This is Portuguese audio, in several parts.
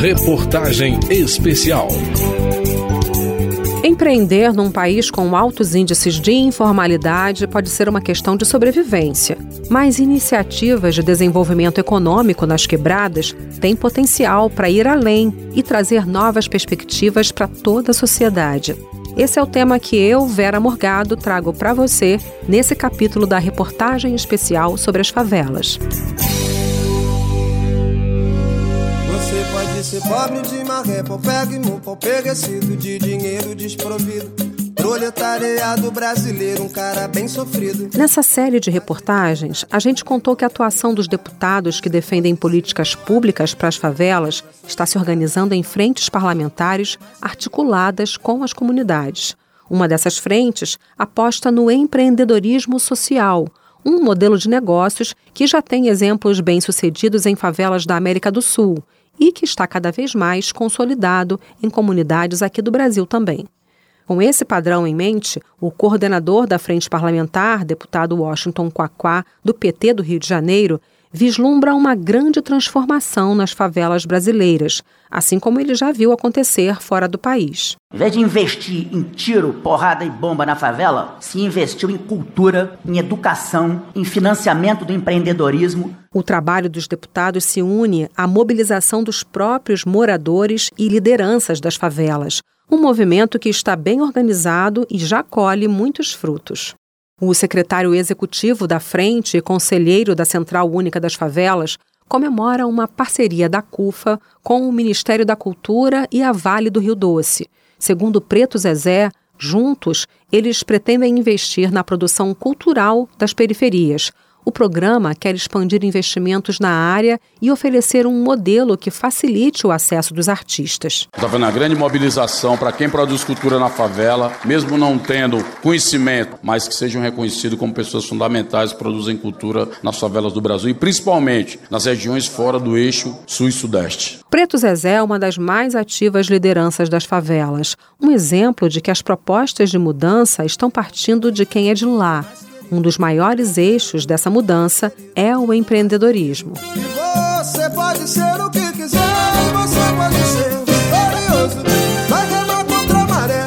Reportagem especial. Empreender num país com altos índices de informalidade pode ser uma questão de sobrevivência, mas iniciativas de desenvolvimento econômico nas quebradas têm potencial para ir além e trazer novas perspectivas para toda a sociedade. Esse é o tema que eu, Vera Morgado, trago para você nesse capítulo da reportagem especial sobre as favelas. Você pode ser pobre de maré, pau pega e pau de dinheiro desprovido. Proletariado brasileiro, um cara bem sofrido. Nessa série de reportagens, a gente contou que a atuação dos deputados que defendem políticas públicas para as favelas está se organizando em frentes parlamentares articuladas com as comunidades. Uma dessas frentes aposta no empreendedorismo social, um modelo de negócios que já tem exemplos bem-sucedidos em favelas da América do Sul e que está cada vez mais consolidado em comunidades aqui do Brasil também. Com esse padrão em mente, o coordenador da Frente Parlamentar, deputado Washington Quaquá, do PT do Rio de Janeiro, vislumbra uma grande transformação nas favelas brasileiras, assim como ele já viu acontecer fora do país. Em vez de investir em tiro, porrada e bomba na favela, se investiu em cultura, em educação, em financiamento do empreendedorismo. O trabalho dos deputados se une à mobilização dos próprios moradores e lideranças das favelas, um movimento que está bem organizado e já colhe muitos frutos. O secretário executivo da Frente e conselheiro da Central Única das Favelas comemora uma parceria da CUFA com o Ministério da Cultura e a Vale do Rio Doce. Segundo Preto Zezé, juntos eles pretendem investir na produção cultural das periferias, o programa quer expandir investimentos na área e oferecer um modelo que facilite o acesso dos artistas. Está vendo a grande mobilização para quem produz cultura na favela, mesmo não tendo conhecimento, mas que sejam reconhecidos como pessoas fundamentais que produzem cultura nas favelas do Brasil e principalmente nas regiões fora do eixo sul e sudeste. Preto Zezé é uma das mais ativas lideranças das favelas, um exemplo de que as propostas de mudança estão partindo de quem é de lá um dos maiores eixos dessa mudança é o empreendedorismo. E você pode ser o que quiser, você pode ser glorioso, vai remar contra a maré,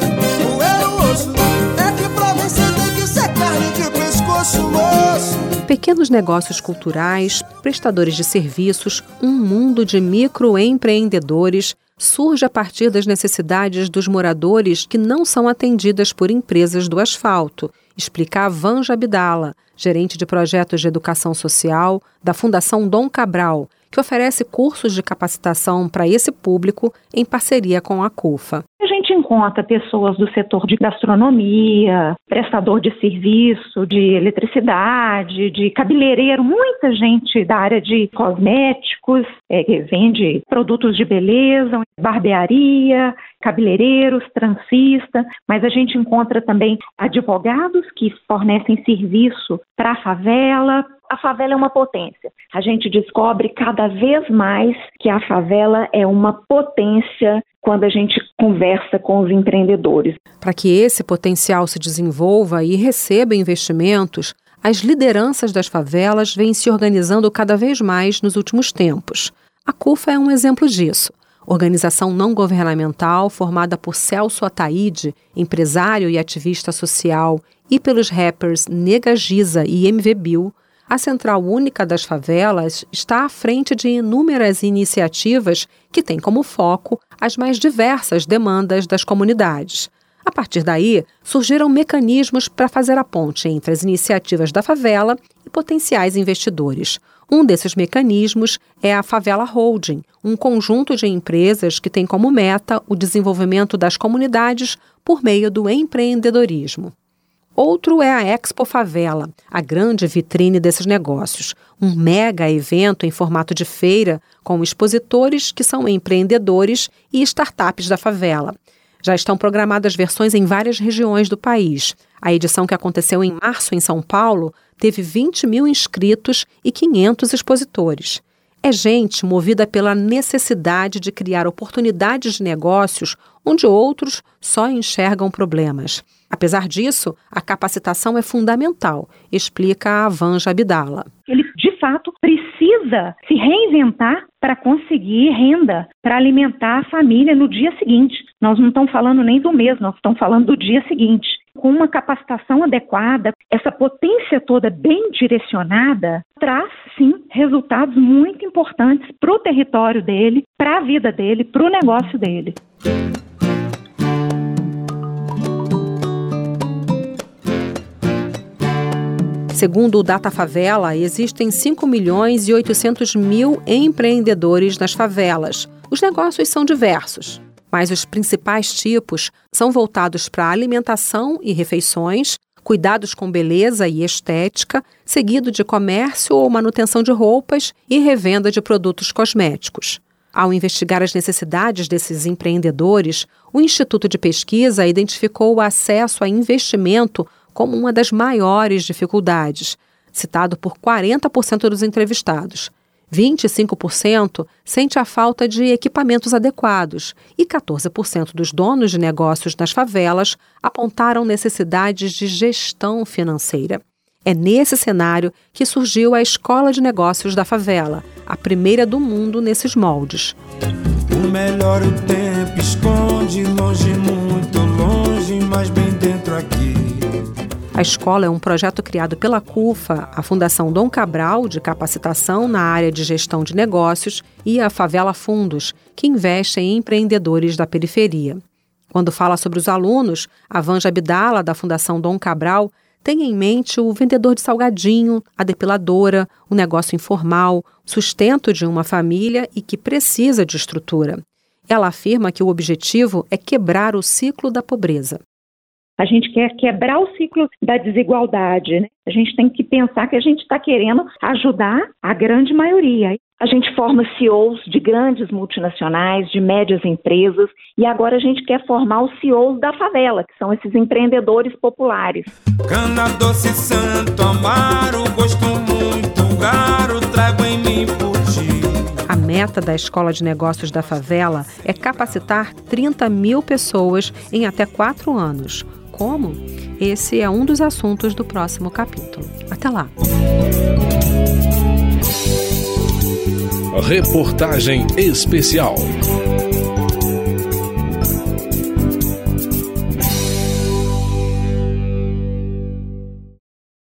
o osso. É que pra vencer tem que ser carne de pescoço, moço. Pequenos negócios culturais, prestadores de serviços, um mundo de microempreendedores surge a partir das necessidades dos moradores que não são atendidas por empresas do asfalto explica Vanja Abdala, gerente de projetos de educação social da Fundação Dom Cabral, que oferece cursos de capacitação para esse público em parceria com a CUFA. A gente encontra pessoas do setor de gastronomia, prestador de serviço, de eletricidade, de cabeleireiro, muita gente da área de cosméticos, é, que vende produtos de beleza, barbearia, cabeleireiros, transista, mas a gente encontra também advogados que fornecem serviço para a favela, a favela é uma potência. A gente descobre cada vez mais que a favela é uma potência quando a gente conversa com os empreendedores. Para que esse potencial se desenvolva e receba investimentos, as lideranças das favelas vêm se organizando cada vez mais nos últimos tempos. A CUFA é um exemplo disso. Organização não governamental formada por Celso Ataíde, empresário e ativista social, e pelos rappers Nega Giza e MV Bill, a Central Única das Favelas está à frente de inúmeras iniciativas que têm como foco as mais diversas demandas das comunidades. A partir daí, surgiram mecanismos para fazer a ponte entre as iniciativas da favela e potenciais investidores. Um desses mecanismos é a Favela Holding, um conjunto de empresas que tem como meta o desenvolvimento das comunidades por meio do empreendedorismo. Outro é a Expo Favela, a grande vitrine desses negócios. Um mega evento em formato de feira, com expositores que são empreendedores e startups da favela. Já estão programadas versões em várias regiões do país. A edição que aconteceu em março em São Paulo teve 20 mil inscritos e 500 expositores. É gente movida pela necessidade de criar oportunidades de negócios onde outros só enxergam problemas. Apesar disso, a capacitação é fundamental, explica a Vanja Abdala. Ele, de fato, precisa se reinventar para conseguir renda para alimentar a família no dia seguinte. Nós não estamos falando nem do mês, nós estamos falando do dia seguinte. Com uma capacitação adequada, essa potência toda bem direcionada traz, sim, resultados muito importantes para o território dele, para a vida dele, para o negócio dele. Segundo o Data Favela, existem 5 milhões e 800 mil empreendedores nas favelas. Os negócios são diversos, mas os principais tipos são voltados para alimentação e refeições, cuidados com beleza e estética, seguido de comércio ou manutenção de roupas e revenda de produtos cosméticos. Ao investigar as necessidades desses empreendedores, o Instituto de Pesquisa identificou o acesso a investimento como uma das maiores dificuldades, citado por 40% dos entrevistados. 25% sente a falta de equipamentos adequados e 14% dos donos de negócios nas favelas apontaram necessidades de gestão financeira. É nesse cenário que surgiu a Escola de Negócios da Favela, a primeira do mundo nesses moldes. O melhor o tempo esconde, longe, muito longe, mas bem dentro aqui. A escola é um projeto criado pela CUFA, a Fundação Dom Cabral, de capacitação na área de gestão de negócios, e a Favela Fundos, que investe em empreendedores da periferia. Quando fala sobre os alunos, a Vanja Abdala, da Fundação Dom Cabral, tem em mente o vendedor de salgadinho, a depiladora, o negócio informal, sustento de uma família e que precisa de estrutura. Ela afirma que o objetivo é quebrar o ciclo da pobreza. A gente quer quebrar o ciclo da desigualdade. Né? A gente tem que pensar que a gente está querendo ajudar a grande maioria. A gente forma CEOs de grandes multinacionais, de médias empresas, e agora a gente quer formar os CEOs da favela, que são esses empreendedores populares. Cana doce santo amaro, gosto muito garo, trago em mim A meta da Escola de Negócios da Favela é capacitar 30 mil pessoas em até quatro anos como? Esse é um dos assuntos do próximo capítulo. Até lá! Reportagem especial.